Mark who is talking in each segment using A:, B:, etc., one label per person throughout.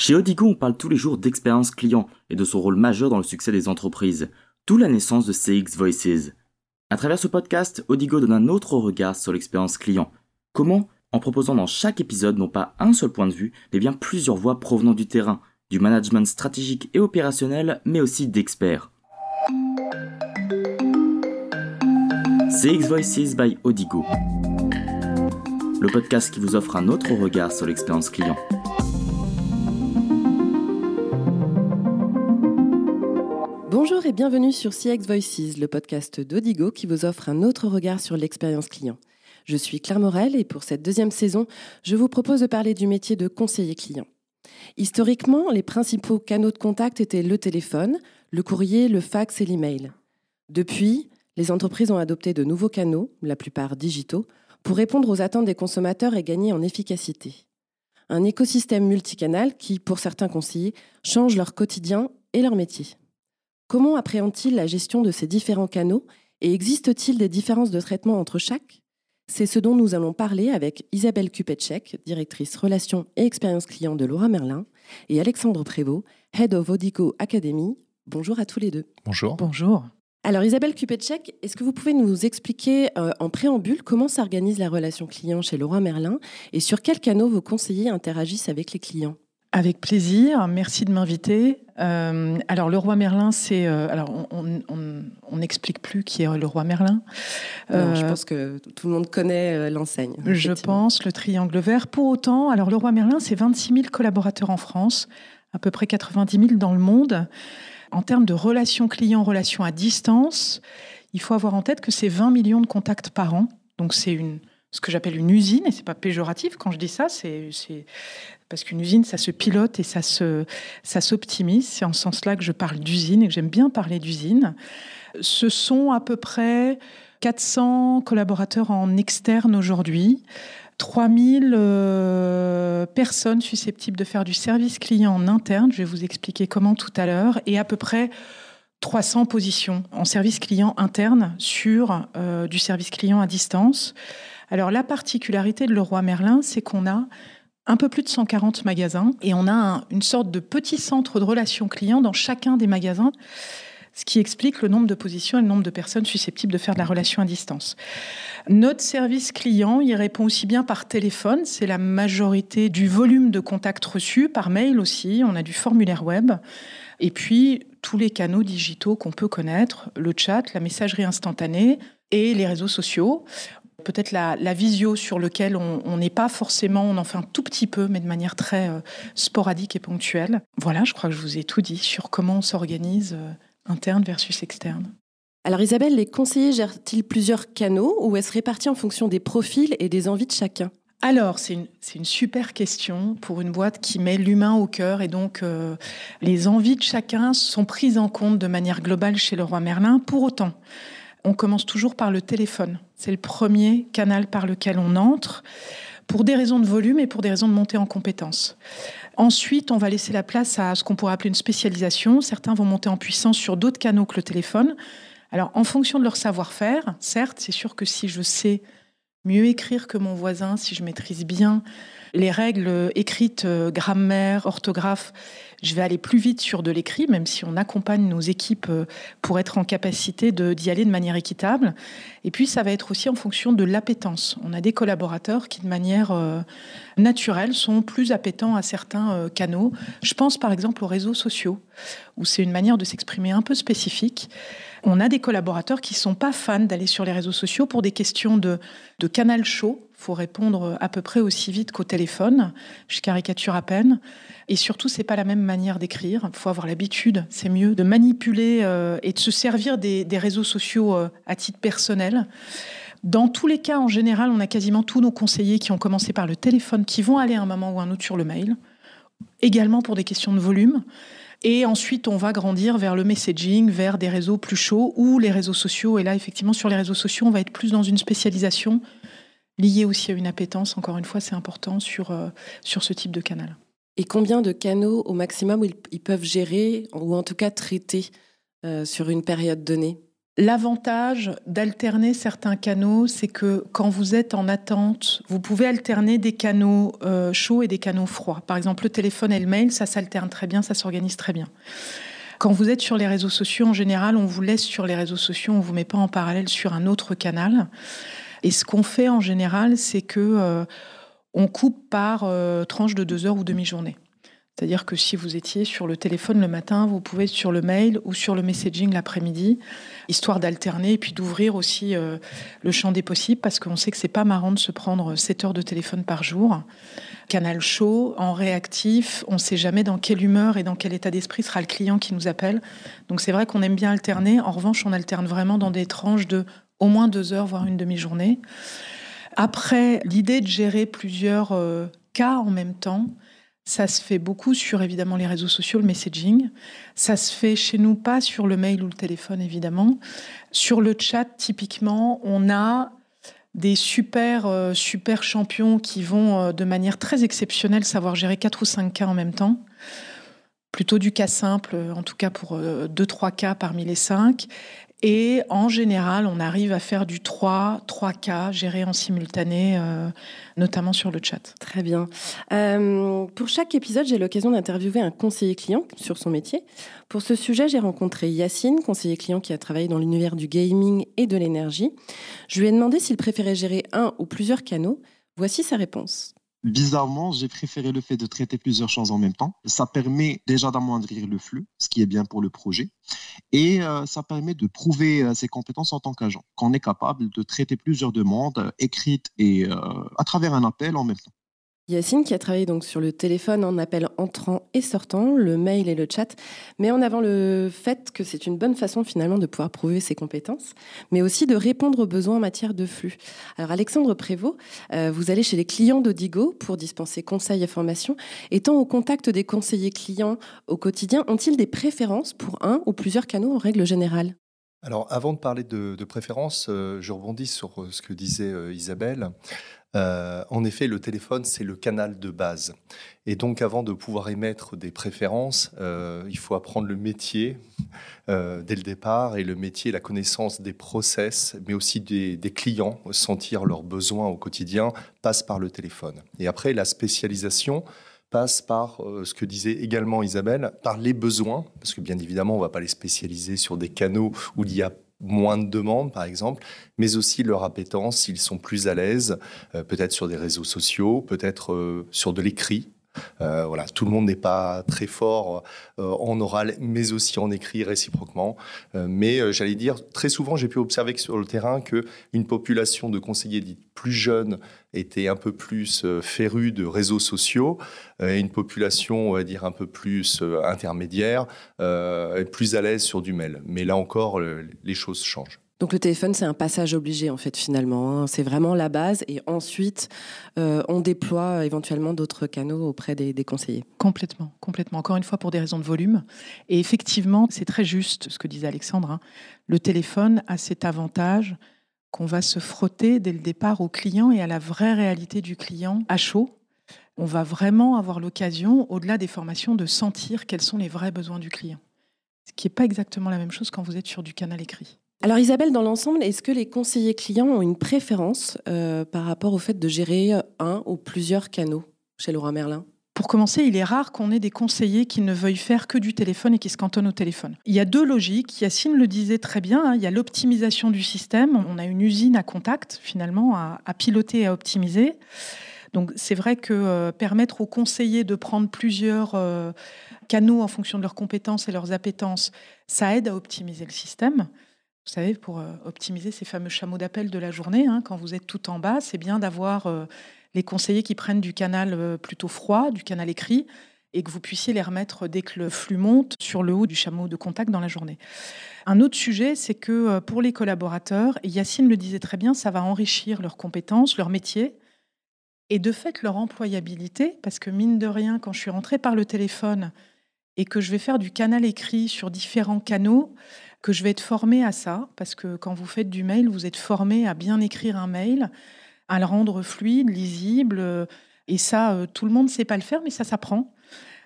A: Chez Odigo, on parle tous les jours d'expérience client et de son rôle majeur dans le succès des entreprises, d'où la naissance de CX Voices. À travers ce podcast, Odigo donne un autre regard sur l'expérience client. Comment? En proposant dans chaque épisode non pas un seul point de vue, mais bien plusieurs voix provenant du terrain, du management stratégique et opérationnel, mais aussi d'experts. CX Voices by Odigo. Le podcast qui vous offre un autre regard sur l'expérience client.
B: Bienvenue sur CX Voices, le podcast d'Odigo qui vous offre un autre regard sur l'expérience client. Je suis Claire Morel et pour cette deuxième saison, je vous propose de parler du métier de conseiller client. Historiquement, les principaux canaux de contact étaient le téléphone, le courrier, le fax et l'email. Depuis, les entreprises ont adopté de nouveaux canaux, la plupart digitaux, pour répondre aux attentes des consommateurs et gagner en efficacité. Un écosystème multicanal qui, pour certains conseillers, change leur quotidien et leur métier. Comment appréhende-t-il la gestion de ces différents canaux et existe-t-il des différences de traitement entre chaque? C'est ce dont nous allons parler avec Isabelle Kupetchek, directrice relations et expérience client de Laura Merlin, et Alexandre Prévost, Head of Odigo Academy. Bonjour à tous les deux.
C: Bonjour.
D: Bonjour.
B: Alors Isabelle Kupetchek, est-ce que vous pouvez nous expliquer euh, en préambule comment s'organise la relation client chez Laura Merlin et sur quels canaux vos conseillers interagissent avec les clients?
D: Avec plaisir, merci de m'inviter. Euh, alors le roi Merlin, c'est euh, alors on n'explique plus qui est le roi Merlin.
B: Euh, je pense que tout le monde connaît l'enseigne.
D: Je pense le triangle vert. Pour autant, alors le roi Merlin, c'est 26 000 collaborateurs en France, à peu près 90 000 dans le monde. En termes de relations clients, relations à distance, il faut avoir en tête que c'est 20 millions de contacts par an. Donc c'est une ce que j'appelle une usine, et c'est pas péjoratif quand je dis ça, c'est parce qu'une usine, ça se pilote et ça se, ça s'optimise. C'est en ce sens-là que je parle d'usine et que j'aime bien parler d'usine. Ce sont à peu près 400 collaborateurs en externe aujourd'hui. 3000 euh, personnes susceptibles de faire du service client en interne, je vais vous expliquer comment tout à l'heure, et à peu près 300 positions en service client interne sur euh, du service client à distance. Alors la particularité de Leroy Merlin, c'est qu'on a un peu plus de 140 magasins et on a une sorte de petit centre de relations clients dans chacun des magasins, ce qui explique le nombre de positions et le nombre de personnes susceptibles de faire de la relation à distance. Notre service client, il répond aussi bien par téléphone, c'est la majorité du volume de contacts reçus, par mail aussi, on a du formulaire web, et puis tous les canaux digitaux qu'on peut connaître, le chat, la messagerie instantanée et les réseaux sociaux peut-être la, visio sur lequel on n'est pas forcément, on en fait un tout petit peu, mais de manière très euh, sporadique et ponctuelle. Voilà, je crois que je vous ai tout dit sur comment on s'organise euh, interne versus externe.
B: Alors Isabelle, les conseillers gèrent-ils plusieurs canaux ou est-ce réparti en fonction des profils et des envies de chacun?
D: Alors, c'est une, super question pour une boîte qui met l'humain au cœur et donc euh, les envies de chacun sont prises en compte de manière globale chez le roi Merlin. Pour autant, on commence toujours par le téléphone. C'est le premier canal par lequel on entre pour des raisons de volume et pour des raisons de montée en compétences. Ensuite, on va laisser la place à ce qu'on pourrait appeler une spécialisation. Certains vont monter en puissance sur d'autres canaux que le téléphone. Alors, en fonction de leur savoir-faire, certes, c'est sûr que si je sais mieux écrire que mon voisin, si je maîtrise bien les règles écrites, euh, grammaire, orthographe, je vais aller plus vite sur de l'écrit, même si on accompagne nos équipes euh, pour être en capacité d'y aller de manière équitable. Et puis, ça va être aussi en fonction de l'appétence. On a des collaborateurs qui, de manière euh, naturelle, sont plus appétents à certains canaux. Je pense par exemple aux réseaux sociaux, où c'est une manière de s'exprimer un peu spécifique. On a des collaborateurs qui ne sont pas fans d'aller sur les réseaux sociaux pour des questions de, de canal chaud. Il faut répondre à peu près aussi vite qu'au téléphone. Je caricature à peine. Et surtout, c'est pas la même manière d'écrire. Il faut avoir l'habitude, c'est mieux, de manipuler euh, et de se servir des, réseaux sociaux euh, à titre personnel. Dans tous les cas, en général, on a quasiment tous nos conseillers qui ont commencé par le téléphone, qui vont aller à un moment ou un autre sur le mail. Également pour des questions de volume. Et ensuite, on va grandir vers le messaging, vers des réseaux plus chauds ou les réseaux sociaux. Et là, effectivement, sur les réseaux sociaux, on va être plus dans une spécialisation liée aussi à une appétence. Encore une fois, c'est important sur, euh, sur ce type de canal.
B: Et combien de canaux au maximum ils, peuvent gérer ou en tout cas traiter euh, sur une période donnée?
D: L'avantage d'alterner certains canaux, c'est que quand vous êtes en attente, vous pouvez alterner des canaux euh, chauds et des canaux froids. Par exemple, le téléphone et le mail, ça s'alterne très bien, ça s'organise très bien. Quand vous êtes sur les réseaux sociaux, en général, on vous laisse sur les réseaux sociaux, on vous met pas en parallèle sur un autre canal. Et ce qu'on fait en général, c'est que euh, on coupe par euh, tranche de deux heures ou demi-journée. C'est-à-dire que si vous étiez sur le téléphone le matin, vous pouvez être sur le mail ou sur le messaging l'après-midi, histoire d'alterner et puis d'ouvrir aussi euh, le champ des possibles, parce qu'on sait que c'est pas marrant de se prendre 7 heures de téléphone par jour. Canal chaud, en réactif, on ne sait jamais dans quelle humeur et dans quel état d'esprit sera le client qui nous appelle. Donc c'est vrai qu'on aime bien alterner. En revanche, on alterne vraiment dans des tranches de au moins deux heures, voire une demi-journée. Après, l'idée de gérer plusieurs euh, cas en même temps, ça se fait beaucoup sur évidemment les réseaux sociaux, le messaging. Ça se fait chez nous pas sur le mail ou le téléphone évidemment. Sur le chat, typiquement, on a des super euh, super champions qui vont euh, de manière très exceptionnelle savoir gérer quatre ou cinq cas en même temps. Plutôt du cas simple, en tout cas pour euh, deux trois cas parmi les cinq. Et en général, on arrive à faire du 3, 3K géré en simultané, euh, notamment sur le chat.
B: Très bien. Euh, pour chaque épisode, j'ai l'occasion d'interviewer un conseiller client sur son métier. Pour ce sujet, j'ai rencontré Yacine, conseiller client qui a travaillé dans l'univers du gaming et de l'énergie. Je lui ai demandé s'il préférait gérer un ou plusieurs canaux. Voici sa réponse.
C: Bizarrement, j'ai préféré le fait de traiter plusieurs choses en même temps. Ça permet déjà d'amoindrir le flux, ce qui est bien pour le projet. Et euh, ça permet de prouver euh, ses compétences en tant qu'agent, qu'on est capable de traiter plusieurs demandes euh, écrites et à travers un appel en même temps.
B: Yacine, qui a travaillé donc sur le téléphone en appel entrant et sortant, le mail et le chat, met en avant le fait que c'est une bonne façon finalement de pouvoir prouver ses compétences, mais aussi de répondre aux besoins en matière de flux. Alors Alexandre Prévost, euh, vous allez chez les clients d'Odigo pour dispenser conseils et formations. Étant au contact des conseillers clients au quotidien, ont-ils des préférences pour un ou plusieurs canaux en règle générale?
E: Alors, avant de parler de, préférence, euh, je rebondis sur euh, ce que disait Isabelle. Euh, en effet, le téléphone, c'est le canal de base. Et donc, avant de pouvoir émettre des préférences, euh, il faut apprendre le métier euh, dès le départ. Et le métier, la connaissance des process, mais aussi des, clients, sentir leurs besoins au quotidien, passe par le téléphone. Et après, la spécialisation passe par ce que disait également Isabelle, par les besoins, parce que bien évidemment, on ne va pas les spécialiser sur des canaux où il y a moins de demandes, par exemple, mais aussi leur appétence, s'ils sont plus à l'aise, euh, peut-être sur des réseaux sociaux, peut-être euh, sur de l'écrit, euh, voilà, tout le monde n'est pas très fort euh, en oral, mais aussi en écrit réciproquement. Euh, mais j'allais dire, très souvent, j'ai pu observer sur le terrain que une population de conseillers dits plus jeunes était un peu plus férue de réseaux sociaux, et une population, on va dire, un peu plus intermédiaire, plus à l'aise sur du mail. Mais là encore, les choses changent.
B: Donc le téléphone, c'est un passage obligé en fait finalement. Hein. C'est vraiment la base et ensuite euh, on déploie éventuellement d'autres canaux auprès des, conseillers.
D: Complètement, complètement. Encore une fois pour des raisons de volume. Et effectivement, c'est très juste ce que disait Alexandre. Hein. Le téléphone a cet avantage qu'on va se frotter dès le départ au client et à la vraie réalité du client à chaud. On va vraiment avoir l'occasion, au-delà des formations, de sentir quels sont les vrais besoins du client. Ce qui n'est pas exactement la même chose quand vous êtes sur du canal écrit.
B: Alors Isabelle, dans l'ensemble, est-ce que les conseillers clients ont une préférence euh, par rapport au fait de gérer un ou plusieurs canaux chez Laurent Merlin?
D: Pour commencer, il est rare qu'on ait des conseillers qui ne veuillent faire que du téléphone et qui se cantonnent au téléphone. Il y a deux logiques. Yacine le disait très bien. Hein, il y a l'optimisation du système. On a une usine à contact, finalement, à, piloter et à optimiser. Donc c'est vrai que euh, permettre aux conseillers de prendre plusieurs euh, canaux en fonction de leurs compétences et leurs appétences, ça aide à optimiser le système. Vous savez, pour euh, optimiser ces fameux chameaux d'appel de la journée, hein, quand vous êtes tout en bas, c'est bien d'avoir euh, les conseillers qui prennent du canal euh, plutôt froid, du canal écrit, et que vous puissiez les remettre dès que le flux monte sur le haut du chameau de contact dans la journée. Un autre sujet, c'est que pour les collaborateurs, et Yacine le disait très bien, ça va enrichir leurs compétences, leur métier, et de fait leur employabilité, parce que mine de rien, quand je suis rentrée par le téléphone et que je vais faire du canal écrit sur différents canaux, que je vais être formée à ça, parce que quand vous faites du mail, vous êtes formé à bien écrire un mail, à le rendre fluide, lisible. Et ça, euh, tout le monde ne sait pas le faire, mais ça s'apprend.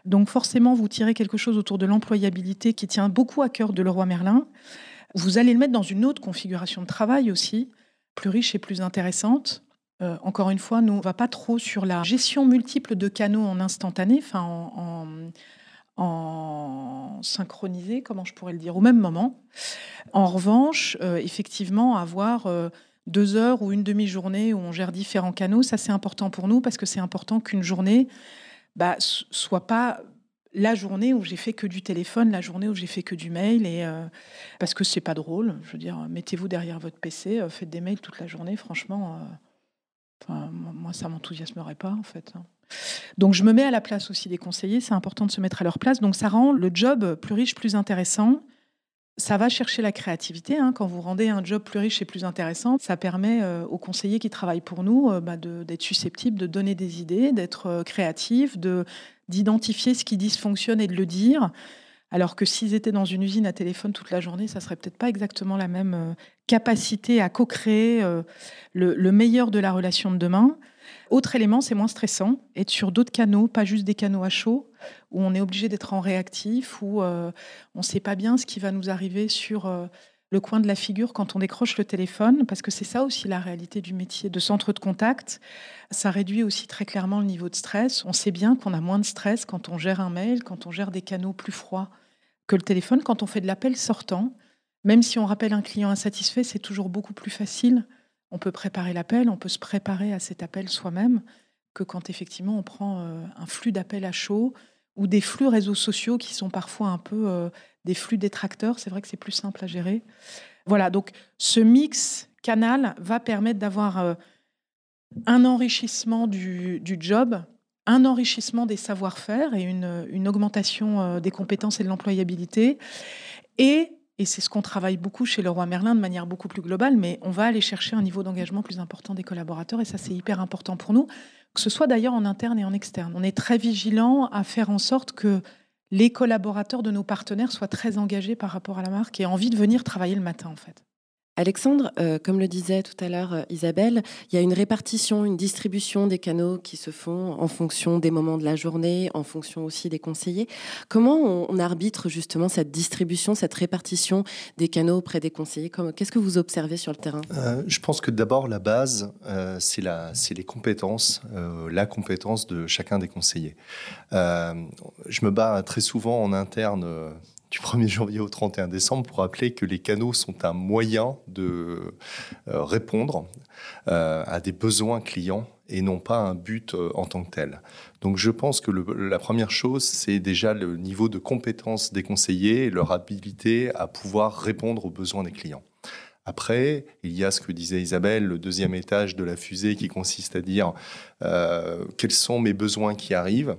D: Donc forcément, vous tirez quelque chose autour de l'employabilité qui tient beaucoup à cœur de Leroy Merlin. Vous allez le mettre dans une autre configuration de travail aussi, plus riche et plus intéressante. Euh, encore une fois, nous, on ne va pas trop sur la gestion multiple de canaux en instantané, enfin en, en, synchronisé, comment je pourrais le dire, au même moment. En revanche, euh, effectivement, avoir euh, deux heures ou une demi-journée où on gère différents canaux, ça c'est important pour nous parce que c'est important qu'une journée bah, soit pas la journée où j'ai fait que du téléphone, la journée où j'ai fait que du mail, et parce que c'est pas drôle. Je veux dire, mettez-vous derrière votre PC, faites des mails toute la journée. Franchement, moi, ça m'enthousiasmerait pas, en fait. Hein. Donc, je me mets à la place aussi des conseillers. C'est important de se mettre à leur place. Donc, ça rend le job plus riche, plus intéressant. Ça va chercher la créativité. Hein. Quand vous rendez un job plus riche et plus intéressant, ça permet euh, aux conseillers qui travaillent pour nous euh, bah, d'être susceptibles de donner des idées, d'être euh, créatifs, d'identifier ce qui dysfonctionne et de le dire. Alors que s'ils étaient dans une usine à téléphone toute la journée, ça serait peut-être pas exactement la même euh, capacité à co-créer le, meilleur de la relation de demain. Autre élément, c'est moins stressant, être sur d'autres canaux, pas juste des canaux à chaud, où on est obligé d'être en réactif, où euh, on ne sait pas bien ce qui va nous arriver sur le coin de la figure quand on décroche le téléphone, parce que c'est ça aussi la réalité du métier de centre de contact. Ça réduit aussi très clairement le niveau de stress. On sait bien qu'on a moins de stress quand on gère un mail, quand on gère des canaux plus froids que le téléphone. Quand on fait de l'appel sortant, même si on rappelle un client insatisfait, c'est toujours beaucoup plus facile. On peut préparer l'appel, on peut se préparer à cet appel soi-même que quand effectivement on prend euh, un flux d'appels à chaud ou des flux réseaux sociaux qui sont parfois un peu euh, des flux détracteurs. C'est vrai que c'est plus simple à gérer. Voilà, donc ce mix canal va permettre d'avoir euh, un enrichissement du, job un enrichissement des savoir-faire et une, augmentation euh, des compétences et de l'employabilité. Et, et c'est ce qu'on travaille beaucoup chez le roi Merlin de manière beaucoup plus globale, mais on va aller chercher un niveau d'engagement plus important des collaborateurs et ça c'est hyper important pour nous, que ce soit d'ailleurs en interne et en externe. On est très vigilant à faire en sorte que les collaborateurs de nos partenaires soient très engagés par rapport à la marque et aient envie de venir travailler le matin en fait.
B: Alexandre, euh, comme le disait tout à l'heure euh, Isabelle, il y a une répartition, une distribution des canaux qui se font en fonction des moments de la journée, en fonction aussi des conseillers. Comment on, arbitre justement cette distribution, cette répartition des canaux auprès des conseillers Qu'est-ce que vous observez sur le terrain?
E: Euh, Je pense que d'abord la base, c'est les compétences, la compétence de chacun des conseillers. je me bats très souvent en interne du 1er janvier au 31 décembre pour rappeler que les canaux sont un moyen de euh, répondre euh, à des besoins clients et non pas un but euh, en tant que tel. Donc je pense que la première chose, c'est déjà le niveau de compétence des conseillers et leur habilité à pouvoir répondre aux besoins des clients. Après, il y a ce que disait Isabelle, le deuxième étage de la fusée qui consiste à dire quels sont mes besoins qui arrivent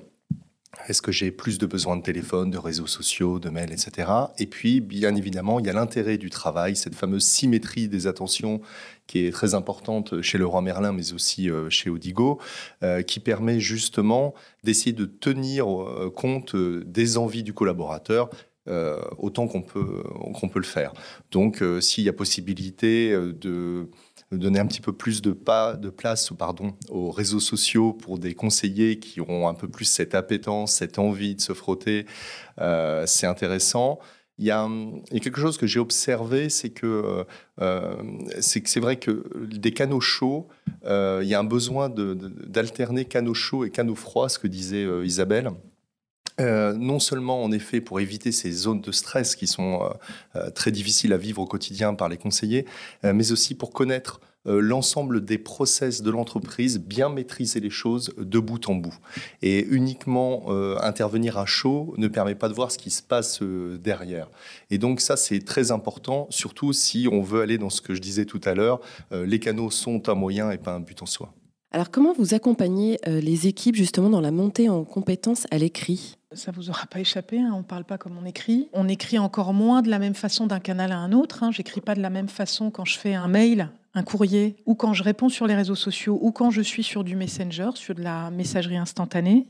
E: est-ce que j'ai plus de besoins de téléphone, de réseaux sociaux, de mails, etc. Et puis, bien évidemment, il y a l'intérêt du travail, cette fameuse symétrie des attentions qui est très importante chez le roi Merlin, mais aussi euh, chez Odigo, euh, qui permet justement d'essayer de tenir euh, compte des envies du collaborateur autant qu'on peut, qu'on peut le faire. Donc, s'il y a possibilité de donner un petit peu plus de, pas, de place pardon, aux réseaux sociaux pour des conseillers qui ont un peu plus cette appétence, cette envie de se frotter. Euh, c'est intéressant. Il y, a, quelque chose que j'ai observé, c'est que euh, c'est vrai que des canaux chauds, euh, il y a un besoin d'alterner canaux chauds et canaux froids, ce que disait Isabelle. Euh, non seulement en effet pour éviter ces zones de stress qui sont euh, euh, très difficiles à vivre au quotidien par les conseillers, mais aussi pour connaître l'ensemble des process de l'entreprise, bien maîtriser les choses de bout en bout. Et uniquement intervenir à chaud ne permet pas de voir ce qui se passe derrière. Et donc ça, c'est très important, surtout si on veut aller dans ce que je disais tout à l'heure, les canaux sont un moyen et pas un but en soi.
B: Alors comment vous accompagnez les équipes justement dans la montée en compétences à l'écrit?
D: Ça vous aura pas échappé, hein, on ne parle pas comme on écrit. On écrit encore moins de la même façon d'un canal à un autre. Hein. J'écris pas de la même façon quand je fais un mail, un courrier, ou quand je réponds sur les réseaux sociaux, ou quand je suis sur du messenger, sur de la messagerie instantanée.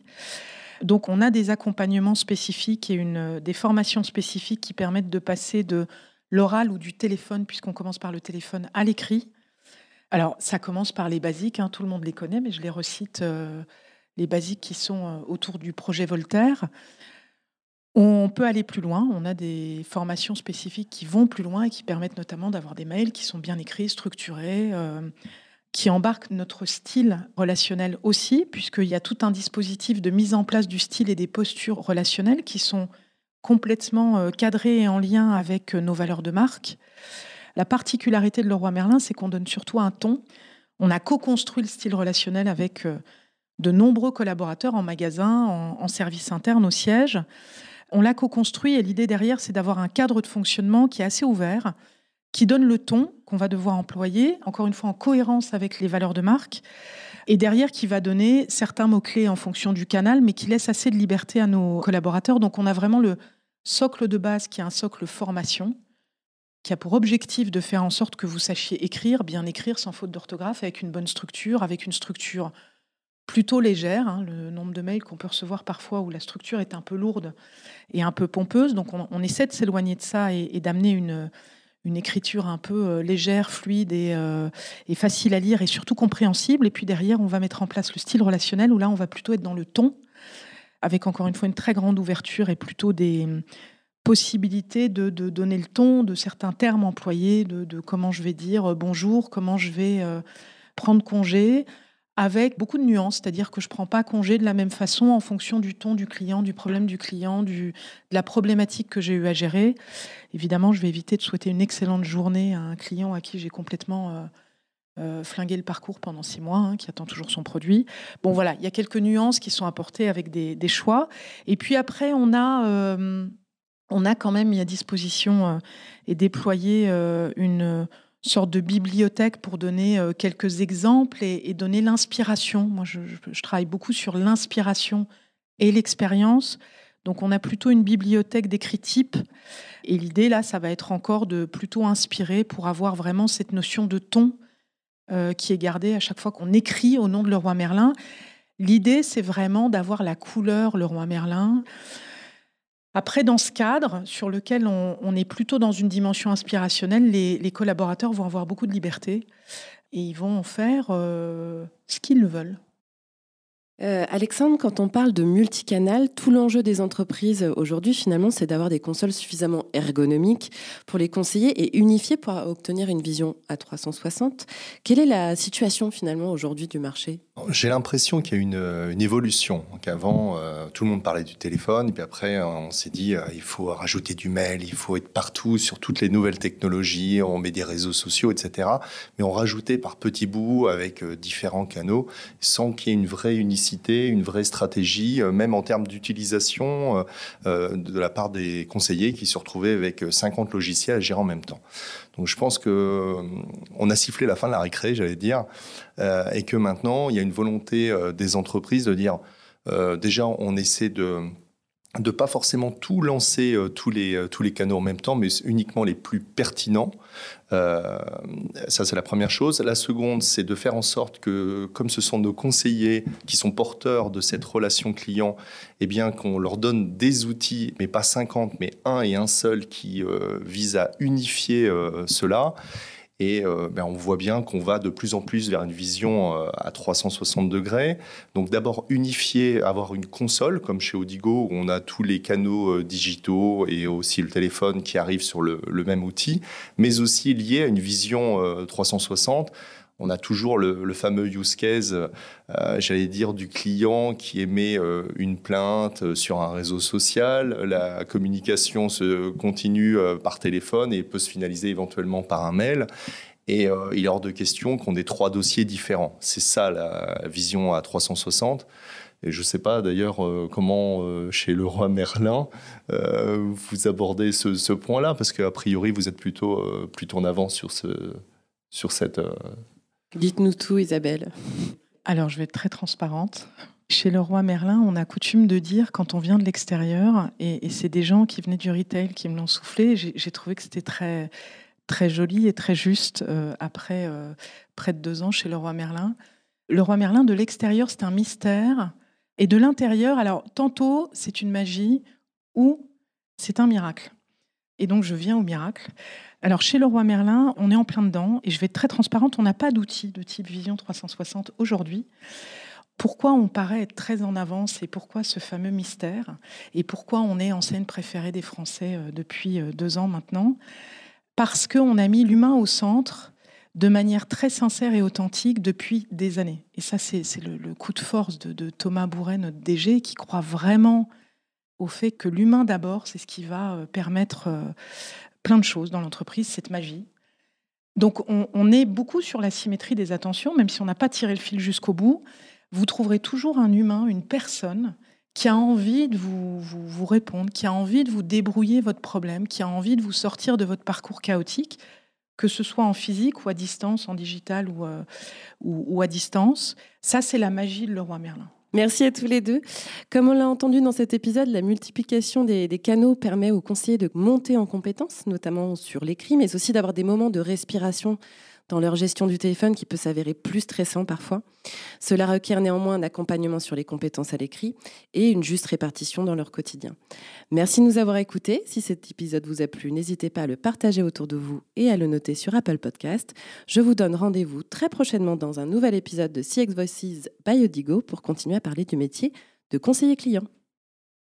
D: Donc on a des accompagnements spécifiques et une, des formations spécifiques qui permettent de passer de l'oral ou du téléphone, puisqu'on commence par le téléphone, à l'écrit. Alors ça commence par les basiques, hein, tout le monde les connaît, mais je les recite. Euh, les basiques qui sont euh, autour du projet Voltaire. On peut aller plus loin. On a des formations spécifiques qui vont plus loin et qui permettent notamment d'avoir des mails qui sont bien écrits, structurés, euh, qui embarquent notre style relationnel aussi, puisqu'il y a tout un dispositif de mise en place du style et des postures relationnelles qui sont complètement cadrés et en lien avec nos valeurs de marque. La particularité de Leroy Merlin, c'est qu'on donne surtout un ton. On a co-construit le style relationnel avec de nombreux collaborateurs en magasin, en, en service interne, au siège. On l'a co-construit et l'idée derrière, c'est d'avoir un cadre de fonctionnement qui est assez ouvert, qui donne le ton qu'on va devoir employer, encore une fois en cohérence avec les valeurs de marque, et derrière qui va donner certains mots-clés en fonction du canal, mais qui laisse assez de liberté à nos collaborateurs. Donc on a vraiment le socle de base qui est un socle formation, qui a pour objectif de faire en sorte que vous sachiez écrire, bien écrire sans faute d'orthographe, avec une bonne structure, avec une structure plutôt légère. Hein, le nombre de mails qu'on peut recevoir parfois où la structure est un peu lourde et un peu pompeuse. Donc on, essaie de s'éloigner de ça et, d'amener une, écriture un peu euh, légère, fluide euh, et, facile à lire et surtout compréhensible. Et puis derrière, on va mettre en place le style relationnel où là, on va plutôt être dans le ton, avec encore une fois une très grande ouverture et plutôt des possibilités de, donner le ton de certains termes employés, de, comment je vais dire euh, bonjour, comment je vais prendre congé, avec beaucoup de nuances, c'est-à-dire que je ne prends pas congé de la même façon en fonction du ton du client, du problème du client, du, de la problématique que j'ai eu à gérer. Évidemment, je vais éviter de souhaiter une excellente journée à un client à qui j'ai complètement euh, euh, flingué le parcours pendant six mois, hein, qui attend toujours son produit. Bon, voilà, il y a quelques nuances qui sont apportées avec des, choix. Et puis après, on a, euh, on a quand même mis à disposition et déployé une sorte de bibliothèque pour donner euh, quelques exemples et, donner l'inspiration. Moi, je, travaille beaucoup sur l'inspiration et l'expérience. Donc, on a plutôt une bibliothèque d'écrits types. Et l'idée, là, ça va être encore de plutôt inspirer pour avoir vraiment cette notion de ton euh, qui est gardée à chaque fois qu'on écrit au nom de Leroy Merlin. L'idée, c'est vraiment d'avoir la couleur Leroy Merlin. Après, dans ce cadre sur lequel on, est plutôt dans une dimension inspirationnelle, les, collaborateurs vont avoir beaucoup de liberté et ils vont en faire euh, ce qu'ils veulent.
B: Euh, Alexandre, quand on parle de multicanal, tout l'enjeu des entreprises aujourd'hui, finalement, c'est d'avoir des consoles suffisamment ergonomiques pour les conseiller et unifiées pour obtenir une vision à 360. Quelle est la situation finalement aujourd'hui du marché?
E: J'ai l'impression qu'il y a une, une évolution. Qu'avant, euh, tout le monde parlait du téléphone, puis après, on s'est dit euh, il faut rajouter du mail, il faut être partout sur toutes les nouvelles technologies, on met des réseaux sociaux, etc. Mais on rajoutait par petits bouts avec différents canaux sans qu'il y ait une vraie unicité une vraie stratégie, euh, même en termes d'utilisation euh, euh, de la part des conseillers qui se retrouvaient avec 50 logiciels à gérer en même temps. Donc je pense que on a sifflé la fin de la récré, j'allais dire, et que maintenant il y a une volonté des entreprises de dire déjà on essaie de de pas forcément tout lancer tous les tous les canaux en même temps, mais uniquement les plus pertinents euh, ça, c'est la première chose. La seconde, c'est de faire en sorte que, comme ce sont nos conseillers qui sont porteurs de cette relation client, eh bien, qu'on leur donne des outils, mais pas 50, mais un et un seul qui euh, vise à unifier euh, cela. Et euh, ben, on voit bien qu'on va de plus en plus vers une vision euh, à 360 degrés. Donc d'abord unifier, avoir une console comme chez Odigo où on a tous les canaux euh, digitaux et aussi le téléphone qui arrive sur le, même outil, mais aussi lié à une vision 360 on a toujours le, fameux use case, j'allais dire, du client qui émet une plainte sur un réseau social. La communication se continue par téléphone et peut se finaliser éventuellement par un mail. Et euh, il est hors de question qu'on ait trois dossiers différents. C'est ça la vision à 360. Et je ne sais pas d'ailleurs euh, comment euh, chez le roi Merlin vous abordez ce, point-là, parce qu'a priori vous êtes plutôt, plutôt en avance sur, ce, sur cette...
B: Dites-nous tout Isabelle.
D: Alors je vais être très transparente. Chez le roi Merlin, on a coutume de dire quand on vient de l'extérieur, et, c'est des gens qui venaient du retail qui me l'ont soufflé, j'ai trouvé que c'était très très joli et très juste euh, après euh, près de deux ans chez le roi Merlin. Le roi Merlin, de l'extérieur, c'est un mystère. Et de l'intérieur, alors tantôt c'est une magie ou c'est un miracle. Et donc je viens au miracle. Alors chez le roi Merlin, on est en plein dedans et je vais être très transparente, on n'a pas d'outil de type Vision 360 aujourd'hui. pourquoi on paraît être très en avance et pourquoi ce fameux mystère et pourquoi on est enseigne préférée des Français euh, depuis euh, deux ans maintenant? Parce qu'on a mis l'humain au centre de manière très sincère et authentique depuis des années. Et ça, c'est le, coup de force de, Thomas Bourret, notre DG, qui croit vraiment au fait que l'humain d'abord, c'est ce qui va euh, permettre plein de choses dans l'entreprise, cette magie. Donc on, est beaucoup sur la symétrie des attentions, même si on n'a pas tiré le fil jusqu'au bout vous trouverez toujours un humain, une personne qui a envie de vous, vous, répondre, qui a envie de vous débrouiller votre problème, qui a envie de vous sortir de votre parcours chaotique, que ce soit en physique ou à distance, en digital ou, euh, ou, à distance. Ça, c'est la magie de Leroy Merlin.
B: Merci à tous les deux. Comme on l'a entendu dans cet épisode, la multiplication des, canaux permet aux conseillers de monter en compétences, notamment sur l'écrit, mais aussi d'avoir des moments de respiration dans leur gestion du téléphone qui peut s'avérer plus stressant parfois. Cela requiert néanmoins un accompagnement sur les compétences à l'écrit et une juste répartition dans leur quotidien. Merci de nous avoir écoutés. Si cet épisode vous a plu, n'hésitez pas à le partager autour de vous et à le noter sur Apple Podcast. Je vous donne rendez-vous très prochainement dans un nouvel épisode de CX Voices by Odigo pour continuer à parler du métier de conseiller client.